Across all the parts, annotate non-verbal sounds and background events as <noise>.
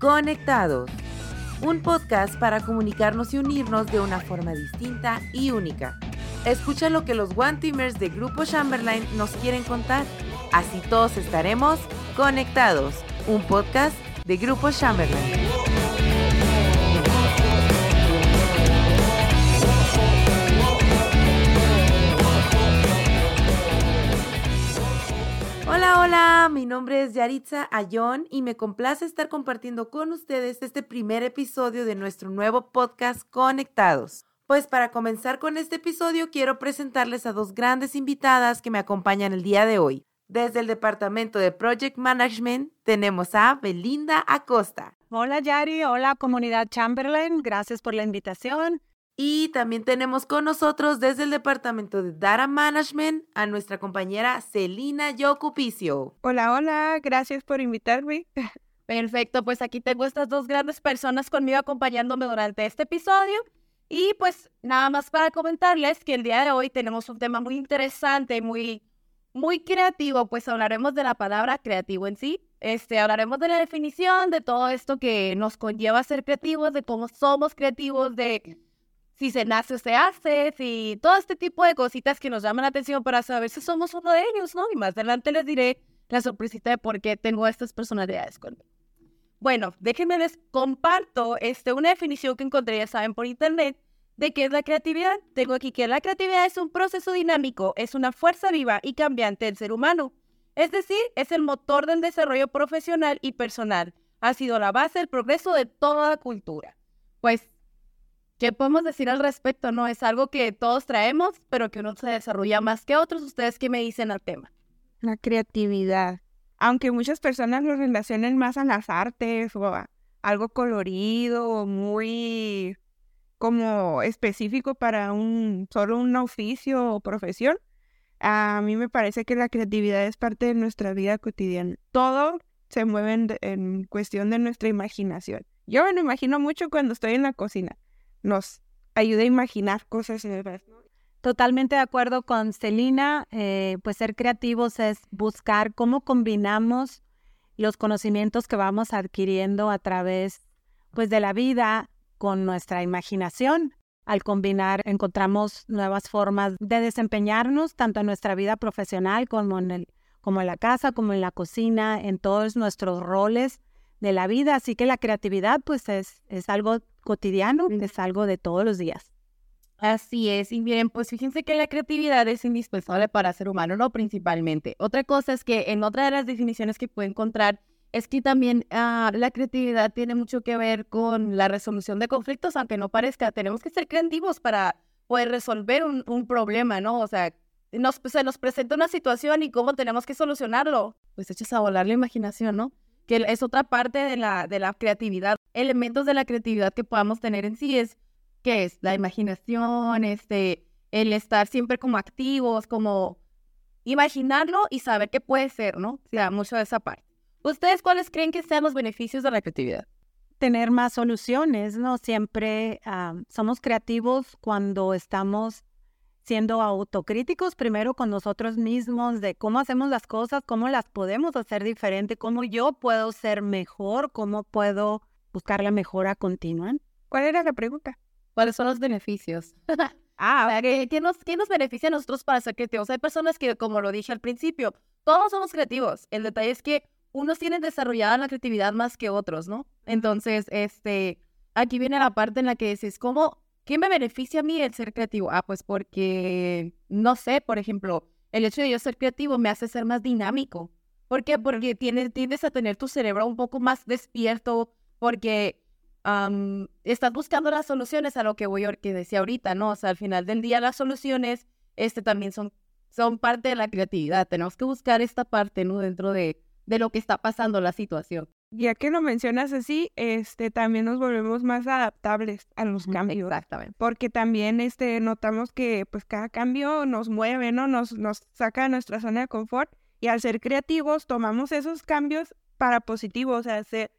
Conectados, un podcast para comunicarnos y unirnos de una forma distinta y única. Escucha lo que los One Teamers de Grupo Chamberlain nos quieren contar. Así todos estaremos conectados. Un podcast de Grupo Chamberlain. Hola, hola, mi nombre es Yaritza Ayón y me complace estar compartiendo con ustedes este primer episodio de nuestro nuevo podcast Conectados. Pues para comenzar con este episodio quiero presentarles a dos grandes invitadas que me acompañan el día de hoy. Desde el departamento de Project Management tenemos a Belinda Acosta. Hola Yari, hola comunidad Chamberlain, gracias por la invitación. Y también tenemos con nosotros desde el departamento de Data Management a nuestra compañera Celina Yocupicio. Hola, hola, gracias por invitarme. <laughs> Perfecto, pues aquí tengo estas dos grandes personas conmigo acompañándome durante este episodio. Y pues nada más para comentarles que el día de hoy tenemos un tema muy interesante, muy, muy creativo, pues hablaremos de la palabra creativo en sí. Este, hablaremos de la definición de todo esto que nos conlleva a ser creativos, de cómo somos creativos, de si se nace o se hace, si todo este tipo de cositas que nos llaman la atención para saber si somos uno de ellos, ¿no? Y más adelante les diré la sorpresita de por qué tengo estas personalidades conmigo. Bueno, déjenme les comparto este, una definición que encontré, ya saben, por internet, de qué es la creatividad. Tengo aquí que la creatividad es un proceso dinámico, es una fuerza viva y cambiante del ser humano. Es decir, es el motor del desarrollo profesional y personal. Ha sido la base del progreso de toda la cultura. Pues ¿Qué podemos decir al respecto? No es algo que todos traemos, pero que uno se desarrolla más que otros. ¿Ustedes qué me dicen al tema? La creatividad. Aunque muchas personas lo relacionen más a las artes o a algo colorido o muy como específico para un solo un oficio o profesión, a mí me parece que la creatividad es parte de nuestra vida cotidiana. Todo se mueve en, en cuestión de nuestra imaginación. Yo me lo imagino mucho cuando estoy en la cocina nos ayuda a imaginar cosas nuevas. Totalmente de acuerdo con Celina, eh, pues ser creativos es buscar cómo combinamos los conocimientos que vamos adquiriendo a través pues de la vida con nuestra imaginación. Al combinar encontramos nuevas formas de desempeñarnos tanto en nuestra vida profesional como en, el, como en la casa, como en la cocina, en todos nuestros roles de la vida. Así que la creatividad pues es, es algo cotidiano, es algo de todos los días. Así es, y bien, pues fíjense que la creatividad es indispensable para ser humano, no principalmente. Otra cosa es que en otra de las definiciones que puede encontrar es que también ah, la creatividad tiene mucho que ver con la resolución de conflictos, aunque no parezca, tenemos que ser creativos para poder resolver un, un problema, ¿no? O sea, nos, se nos presenta una situación y cómo tenemos que solucionarlo, pues echas a volar la imaginación, ¿no? Que es otra parte de la, de la creatividad. Elementos de la creatividad que podamos tener en sí es, ¿qué es? La imaginación, este, el estar siempre como activos, como imaginarlo y saber qué puede ser, ¿no? O sea, mucho de esa parte. ¿Ustedes cuáles creen que sean los beneficios de la creatividad? Tener más soluciones, ¿no? Siempre ah, somos creativos cuando estamos siendo autocríticos primero con nosotros mismos de cómo hacemos las cosas, cómo las podemos hacer diferente, cómo yo puedo ser mejor, cómo puedo buscar la mejora continua. ¿Cuál era la pregunta? ¿Cuáles son los beneficios? <laughs> ah, ¿qué, nos, ¿qué nos beneficia a nosotros para ser creativos? Hay personas que, como lo dije al principio, todos somos creativos. El detalle es que unos tienen desarrollada la creatividad más que otros, ¿no? Entonces, este, aquí viene la parte en la que dices, ¿cómo ¿Qué me beneficia a mí el ser creativo? Ah, pues porque, no sé, por ejemplo, el hecho de yo ser creativo me hace ser más dinámico. ¿Por qué? Porque tienes, tiendes a tener tu cerebro un poco más despierto, porque estás buscando las soluciones a lo que voy a que decía ahorita, ¿no? O sea, al final del día las soluciones este, también son, son parte de la creatividad. Tenemos que buscar esta parte, ¿no? Dentro de, de lo que está pasando la situación ya que lo mencionas así, este, también nos volvemos más adaptables a los cambios. Exactamente. Porque también, este, notamos que, pues, cada cambio nos mueve, ¿no? Nos, nos saca de nuestra zona de confort. Y al ser creativos, tomamos esos cambios para positivo, o sea, ser,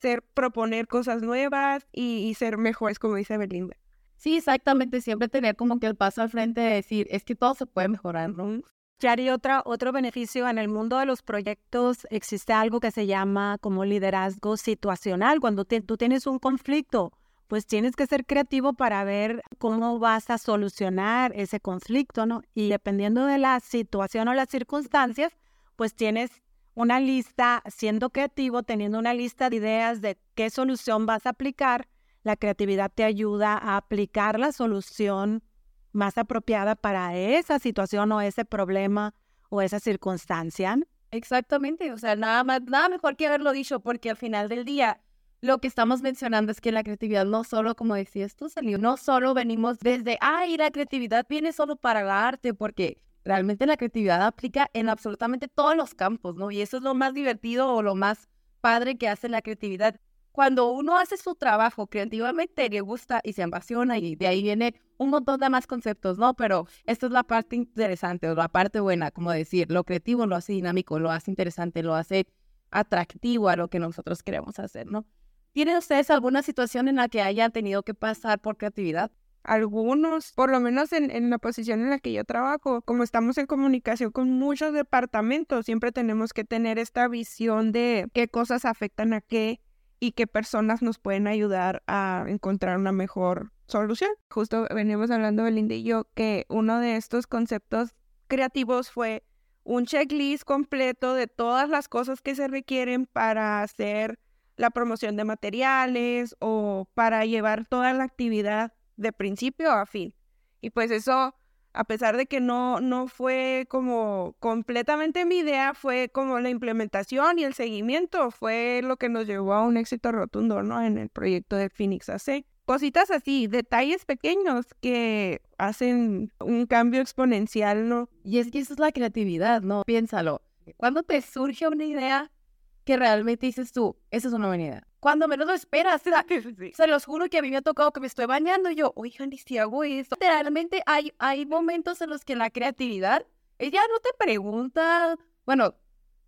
ser proponer cosas nuevas y, ser mejores, como dice Belinda. Sí, exactamente. Siempre tener como que el paso al frente de decir, es que todo se puede mejorar, ¿no? Yari, otra, otro beneficio en el mundo de los proyectos existe algo que se llama como liderazgo situacional. Cuando tú tienes un conflicto, pues tienes que ser creativo para ver cómo vas a solucionar ese conflicto, ¿no? Y dependiendo de la situación o las circunstancias, pues tienes una lista, siendo creativo, teniendo una lista de ideas de qué solución vas a aplicar, la creatividad te ayuda a aplicar la solución más apropiada para esa situación o ese problema o esa circunstancia. Exactamente, o sea, nada más, nada mejor que haberlo dicho, porque al final del día lo que estamos mencionando es que la creatividad no solo, como decías tú, salió, no solo venimos desde, ay, la creatividad viene solo para el arte, porque realmente la creatividad aplica en absolutamente todos los campos, ¿no? Y eso es lo más divertido o lo más padre que hace la creatividad cuando uno hace su trabajo creativamente, le gusta y se apasiona y de ahí viene un montón de más conceptos, ¿no? Pero esta es la parte interesante o la parte buena, como decir, lo creativo lo hace dinámico, lo hace interesante, lo hace atractivo a lo que nosotros queremos hacer, ¿no? ¿Tienen ustedes alguna situación en la que hayan tenido que pasar por creatividad? algunos, por lo menos en, en, la posición en la que yo trabajo, como estamos en comunicación con muchos departamentos, siempre tenemos que tener esta visión de qué cosas afectan a qué y qué personas nos pueden ayudar a encontrar una mejor solución. Justo veníamos hablando Belinda y yo que uno de estos conceptos creativos fue un checklist completo de todas las cosas que se requieren para hacer la promoción de materiales o para llevar toda la actividad de principio a fin. Y pues eso a pesar de que no, no fue como completamente mi idea, fue como la implementación y el seguimiento, fue lo que nos llevó a un éxito rotundo, ¿no? En el proyecto de Phoenix AC. Cositas así, detalles pequeños que hacen un cambio exponencial, ¿no? Y es que eso es la creatividad, ¿no? Piénsalo. Cuando te surge una idea que realmente dices tú, esa es una buena idea cuando menos lo esperas. <laughs> Se los juro que a mí me ha tocado que me estoy bañando y yo, oigan, ¿y si hago esto? Realmente hay, hay momentos en los que la creatividad, ella no te pregunta, bueno,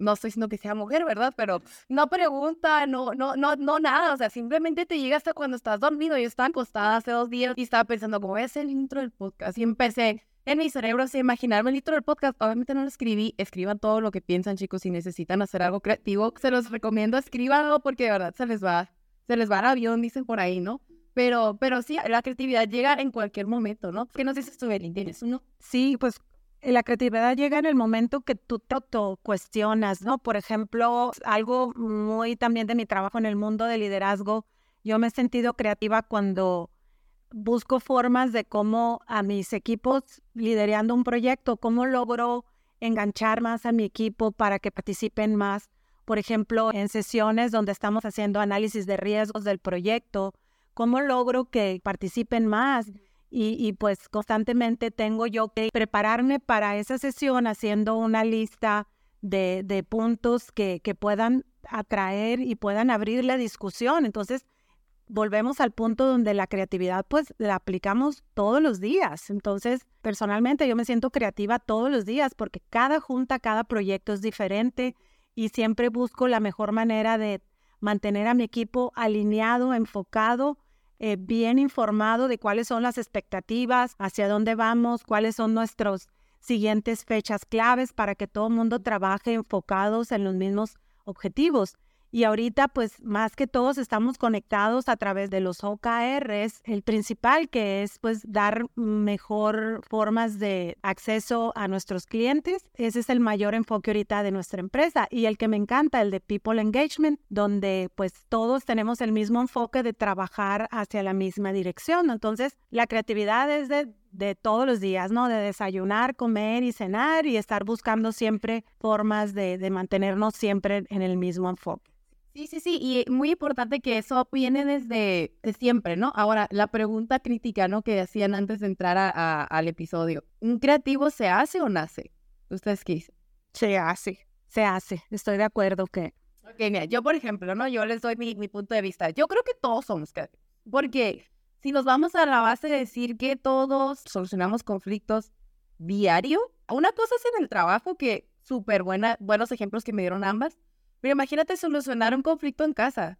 no estoy diciendo que sea mujer, ¿verdad? Pero no pregunta, no, no, no, no nada. O sea, simplemente te llega hasta cuando estás dormido. Yo estaba acostada hace dos días y estaba pensando, ¿cómo es el intro del podcast? Y empecé en mi cerebro a imaginarme el intro del podcast. Obviamente no lo escribí. Escriban todo lo que piensan, chicos. Si necesitan hacer algo creativo, se los recomiendo. Escríbanlo porque de verdad se les va, se les va el avión, dicen por ahí, ¿no? Pero, pero sí, la creatividad llega en cualquier momento, ¿no? ¿Qué nos dices tú, Belín? ¿Tienes uno? Sí, pues la creatividad llega en el momento que tú te cuestionas, ¿no? Por ejemplo, algo muy también de mi trabajo en el mundo del liderazgo, yo me he sentido creativa cuando busco formas de cómo a mis equipos liderando un proyecto, cómo logro enganchar más a mi equipo para que participen más. Por ejemplo, en sesiones donde estamos haciendo análisis de riesgos del proyecto, cómo logro que participen más. Y, pues constantemente tengo yo que prepararme para esa sesión haciendo una lista de, de puntos que, que puedan atraer y puedan abrir la discusión. Entonces, volvemos al punto donde la creatividad pues la aplicamos todos los días. Entonces, personalmente yo me siento creativa todos los días porque cada junta, cada proyecto es diferente y siempre busco la mejor manera de mantener a mi equipo alineado, enfocado, eh, bien informado de cuáles son las expectativas, hacia dónde vamos, cuáles son nuestros siguientes fechas claves para que todo el mundo trabaje enfocados en los mismos objetivos. Y ahorita, pues más que todos estamos conectados a través de los OKRs, el principal que es pues dar mejor formas de acceso a nuestros clientes. Ese es el mayor enfoque ahorita de nuestra empresa y el que me encanta, el de People Engagement, donde pues todos tenemos el mismo enfoque de trabajar hacia la misma dirección. Entonces, la creatividad es de todos los días, ¿no? De desayunar, comer y cenar y estar buscando siempre formas de, de mantenernos siempre en el mismo enfoque. Sí, sí, sí, y muy importante que eso viene desde siempre, ¿no? Ahora, la pregunta crítica, ¿no? Que hacían antes de entrar a, al episodio. ¿Un creativo se hace o nace? ¿Ustedes qué dicen? Se hace, se hace. Estoy de acuerdo que... Ok, mira, yo por ejemplo, ¿no? Yo les doy mi, mi punto de vista. Yo creo que todos somos creativos. Porque si nos vamos a la base de decir que todos solucionamos conflictos diario, una cosa es en el trabajo, que súper buena, buenos ejemplos que me dieron ambas, pero imagínate solucionar un conflicto en casa.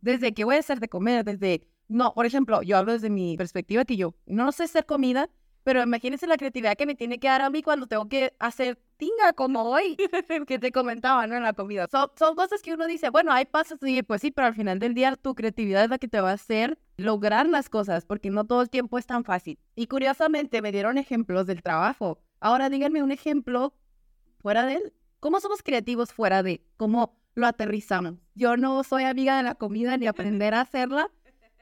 Desde que voy a hacer de comer, desde... No, por ejemplo, yo hablo desde mi perspectiva que yo no sé hacer comida, pero imagínense la creatividad que me tiene que dar a mí cuando tengo que hacer tinga como hoy, <laughs> que te comentaba, ¿no? En la comida. Son, son cosas que uno dice, bueno, hay pasos, y pues sí, pero al final del día tu creatividad es la que te va a hacer lograr las cosas, porque no todo el tiempo es tan fácil. Y curiosamente me dieron ejemplos del trabajo. Ahora díganme un ejemplo fuera de él. ¿Cómo somos creativos fuera de? ¿Cómo lo aterrizamos? Yo no soy amiga de la comida ni aprender a hacerla,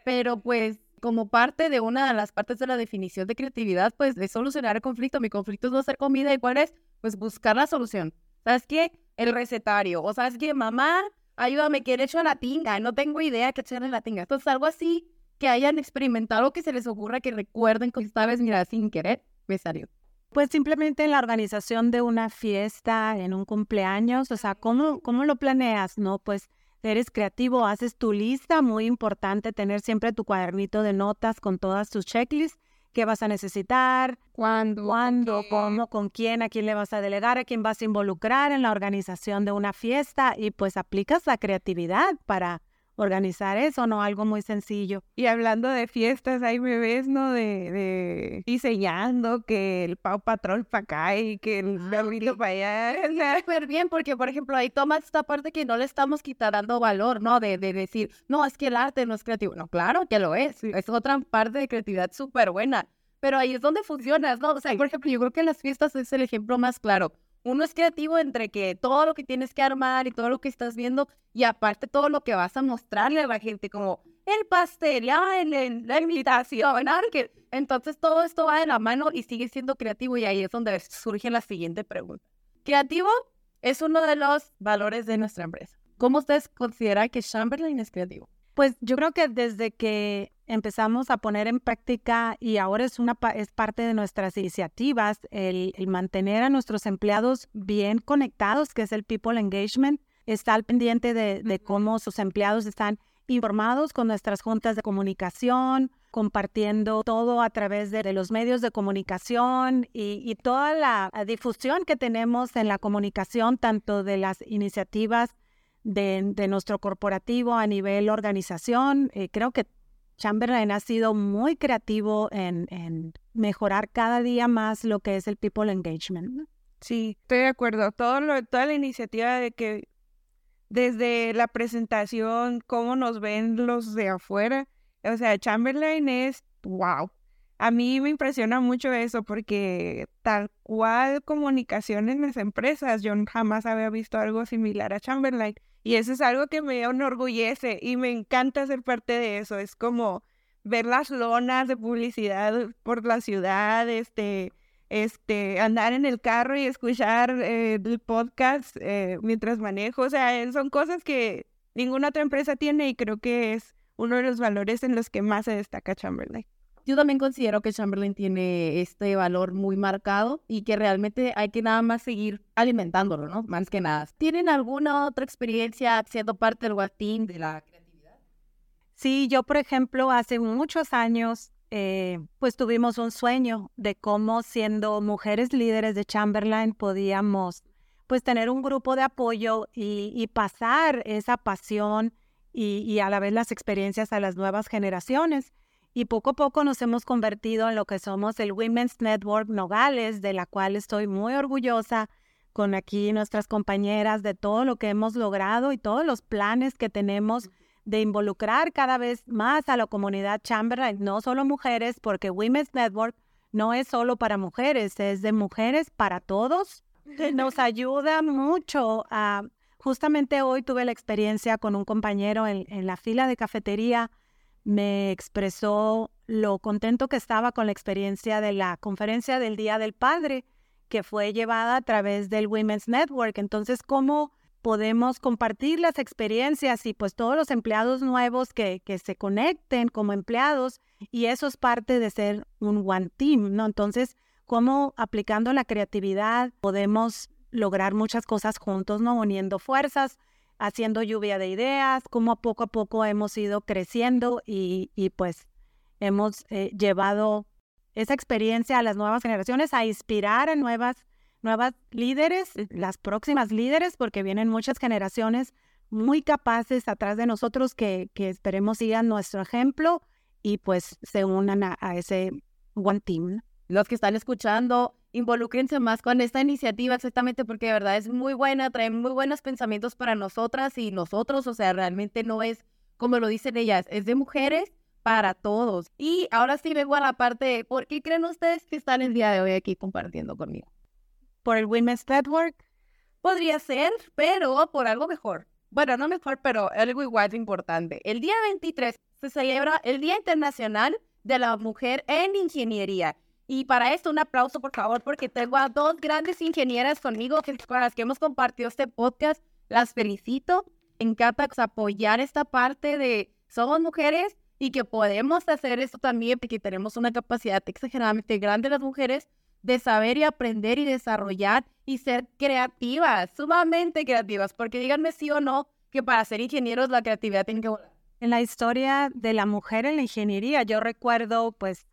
pero pues como parte de una de las partes de la definición de creatividad, pues de solucionar el conflicto. Mi conflicto es no hacer comida y cuál es, pues buscar la solución. ¿Sabes qué? El recetario. O sabes qué, mamá, ayúdame, que he hecho la tinga. No tengo idea qué echarle la tinga. Entonces, algo así que hayan experimentado, que se les ocurra, que recuerden que esta vez, mira, sin querer, me salió. Pues simplemente en la organización de una fiesta, en un cumpleaños, o sea, ¿cómo, cómo lo planeas? No, pues eres creativo, haces tu lista, muy importante tener siempre tu cuadernito de notas con todas tus checklists, qué vas a necesitar, cuándo, cuándo, cómo, con quién, a quién le vas a delegar, a quién vas a involucrar en la organización de una fiesta y pues aplicas la creatividad para organizar eso, ¿no? Algo muy sencillo. Y hablando de fiestas, ahí me ves, ¿no? De, de diseñando que el Pau Patrol para acá y que el Gabriel para allá. Súper bien, porque por ejemplo ahí toma esta parte que no le estamos quitando valor, ¿no? De, de decir, no, es que el arte no es creativo. No, claro que lo es. Es otra parte de creatividad súper buena. Pero ahí es donde funciona, ¿no? O sea, por ejemplo, yo creo que en las fiestas es el ejemplo más claro uno es creativo entre que todo lo que tienes que armar y todo lo que estás viendo y aparte todo lo que vas a mostrarle a la gente como el pastel, ya, el, la invitación, que entonces todo esto va de la mano y sigue siendo creativo y ahí es donde surge la siguiente pregunta. Creativo es uno de los valores de nuestra empresa. ¿Cómo ustedes consideran que Chamberlain es creativo? Pues yo creo que desde que empezamos a poner en práctica y ahora es, una, es parte de nuestras iniciativas el, mantener a nuestros empleados bien conectados, que es el People Engagement, está al pendiente de, cómo sus empleados están informados con nuestras juntas de comunicación, compartiendo todo a través de, los medios de comunicación y, toda la difusión que tenemos en la comunicación, tanto de las iniciativas de, nuestro corporativo a nivel organización. Eh, creo que Chamberlain ha sido muy creativo en, mejorar cada día más lo que es el people engagement. Sí, estoy de acuerdo. Todo lo, toda la iniciativa de que desde la presentación, cómo nos ven los de afuera, o sea, Chamberlain es wow. A mí me impresiona mucho eso porque tal cual comunicación en las empresas, yo jamás había visto algo similar a Chamberlain. Y eso es algo que me enorgullece y me encanta ser parte de eso. Es como ver las lonas de publicidad por la ciudad, este, este, andar en el carro y escuchar eh, el podcast eh, mientras manejo. O sea, son cosas que ninguna otra empresa tiene y creo que es uno de los valores en los que más se destaca Chamberlain. Yo también considero que Chamberlain tiene este valor muy marcado y que realmente hay que nada más seguir alimentándolo, ¿no? Más que nada. ¿Tienen alguna otra experiencia siendo parte del Team de la creatividad? Sí, yo por ejemplo hace muchos años eh, pues tuvimos un sueño de cómo siendo mujeres líderes de Chamberlain podíamos pues tener un grupo de apoyo y, pasar esa pasión y, y a la vez las experiencias a las nuevas generaciones y poco a poco nos hemos convertido en lo que somos el Women's Network Nogales, de la cual estoy muy orgullosa con aquí nuestras compañeras de todo lo que hemos logrado y todos los planes que tenemos de involucrar cada vez más a la comunidad Chamberlain, no solo mujeres, porque Women's Network no es solo para mujeres, es de mujeres para todos. <laughs> Nos ayuda mucho a... Justamente hoy tuve la experiencia con un compañero en, en la fila de cafetería me expresó lo contento que estaba con la experiencia de la conferencia del Día del Padre, que fue llevada a través del Women's Network. Entonces, ¿cómo podemos compartir las experiencias y pues todos los empleados nuevos que, que se conecten como empleados? Y eso es parte de ser un one team, ¿no? Entonces, ¿cómo aplicando la creatividad podemos lograr muchas cosas juntos, ¿no? Uniendo fuerzas haciendo lluvia de ideas, cómo poco a poco hemos ido creciendo y, pues hemos eh, llevado esa experiencia a las nuevas generaciones, a inspirar a nuevas, nuevas líderes, las próximas líderes, porque vienen muchas generaciones muy capaces atrás de nosotros que, que esperemos sigan nuestro ejemplo y pues se unan a, ese One Team. los que están escuchando, involúquense más con esta iniciativa exactamente porque de verdad es muy buena, trae muy buenos pensamientos para nosotras y nosotros, o sea, realmente no es como lo dicen ellas, es de mujeres para todos. Y ahora sí vengo a la parte de, ¿por qué creen ustedes que están el día de hoy aquí compartiendo conmigo? ¿Por el Women's Network? Podría ser, pero por algo mejor. Bueno, no mejor, pero algo igual de importante. El día 23 se celebra el Día Internacional de la Mujer en Ingeniería. Y para esto un aplauso, por favor, porque tengo a dos grandes ingenieras conmigo con las que hemos compartido este podcast. Las felicito. encanta apoyar esta parte de somos mujeres y que podemos hacer esto también porque tenemos una capacidad exageradamente grande las mujeres de saber y aprender y desarrollar y ser creativas, sumamente creativas, porque díganme sí o no que para ser ingenieros la creatividad tiene que volar. En la historia de la mujer en la ingeniería, yo recuerdo pues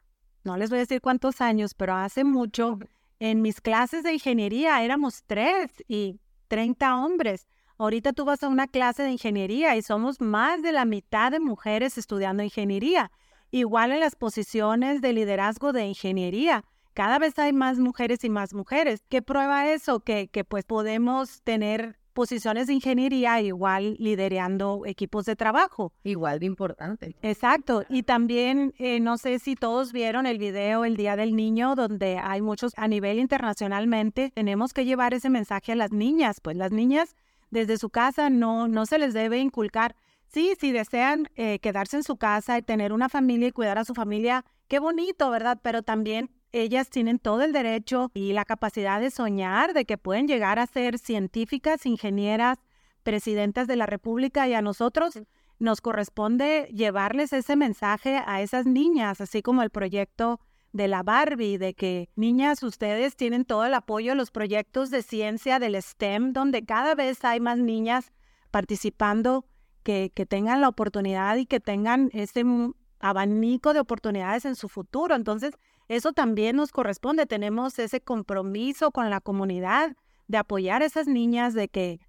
no les voy a decir cuántos años, pero hace mucho, en mis clases de ingeniería éramos tres y 30 hombres. Ahorita tú vas a una clase de ingeniería y somos más de la mitad de mujeres estudiando ingeniería. Igual en las posiciones de liderazgo de ingeniería. Cada vez hay más mujeres y más mujeres. ¿Qué prueba eso? Que, que pues podemos tener posiciones de ingeniería, igual liderando equipos de trabajo. Igual de importante. Exacto. Y también, eh, no sé si todos vieron el video El Día del Niño, donde hay muchos a nivel internacionalmente. Tenemos que llevar ese mensaje a las niñas. Pues las niñas desde su casa no, no se les debe inculcar. Sí, si desean eh, quedarse en su casa y tener una familia y cuidar a su familia, qué bonito, ¿verdad? Pero también ellas tienen todo el derecho y la capacidad de soñar de que pueden llegar a ser científicas, ingenieras, presidentas de la República y a nosotros nos corresponde llevarles ese mensaje a esas niñas, así como el proyecto de la Barbie, de que niñas, ustedes tienen todo el apoyo a los proyectos de ciencia del STEM, donde cada vez hay más niñas participando que, que tengan la oportunidad y que tengan ese abanico de oportunidades en su futuro. Entonces, eso también nos corresponde. Tenemos ese compromiso con la comunidad de apoyar a esas niñas de que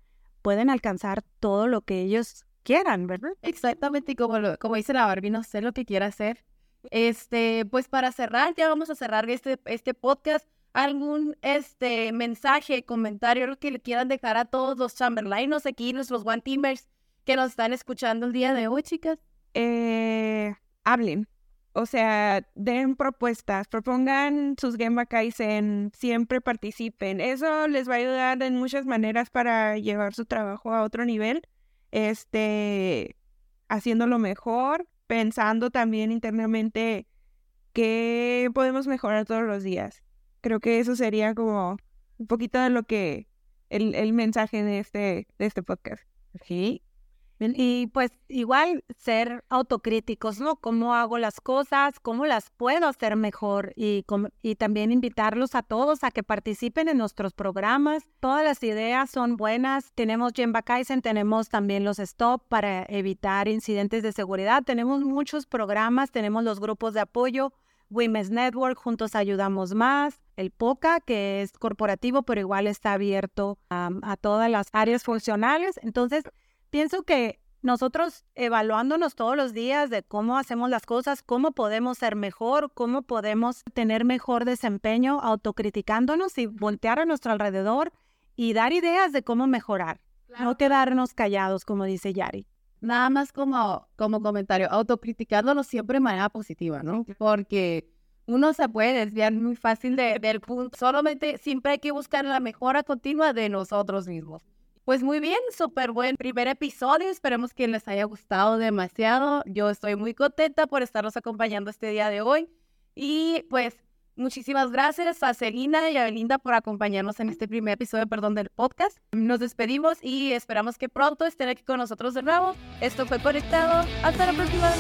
pueden alcanzar todo lo que ellos quieran, ¿verdad? Exactamente, como, como dice la Barbie, no sé lo que quiera hacer. Este, pues para cerrar, ya vamos a cerrar este, este podcast. ¿Algún este mensaje, comentario que le quieran dejar a todos los Chamberlainos aquí, nuestros One Teamers que nos están escuchando el día de hoy, chicas? Eh, hablen, o sea, den propuestas, propongan sus Gemba Kaizen, siempre participen. Eso les va a ayudar en muchas maneras para llevar su trabajo a otro nivel. Este, haciéndolo mejor, pensando también internamente qué podemos mejorar todos los días. Creo que eso sería como un poquito de lo que el, el mensaje de este, de este podcast. Sí, y pues igual ser autocríticos, ¿no? ¿Cómo hago las cosas? ¿Cómo las puedo hacer mejor? Y, y también invitarlos a todos a que participen en nuestros programas. Todas las ideas son buenas. Tenemos Gemba Kaizen, tenemos también los STOP para evitar incidentes de seguridad. Tenemos muchos programas, tenemos los grupos de apoyo. Women's Network, Juntos Ayudamos Más, el POCA, que es corporativo, pero igual está abierto a todas las áreas funcionales. Entonces, pienso que nosotros evaluándonos todos los días de cómo hacemos las cosas, cómo podemos ser mejor, cómo podemos tener mejor desempeño, autocriticándonos y voltear a nuestro alrededor y dar ideas de cómo mejorar. No quedarnos callados, como dice Yari. Nada más como, como comentario, autocriticándonos siempre de manera positiva, ¿no? Porque uno se puede desviar muy fácil de, del punto. Solamente siempre hay que buscar la mejora continua de nosotros mismos. Pues muy bien, súper buen primer episodio. Esperemos que les haya gustado demasiado. Yo estoy muy contenta por estarnos acompañando este día de hoy. Y pues muchísimas gracias a Celina y a Belinda por acompañarnos en este primer episodio, perdón, del podcast. Nos despedimos y esperamos que pronto estén aquí con nosotros de nuevo. Esto fue Conectado. Hasta la próxima.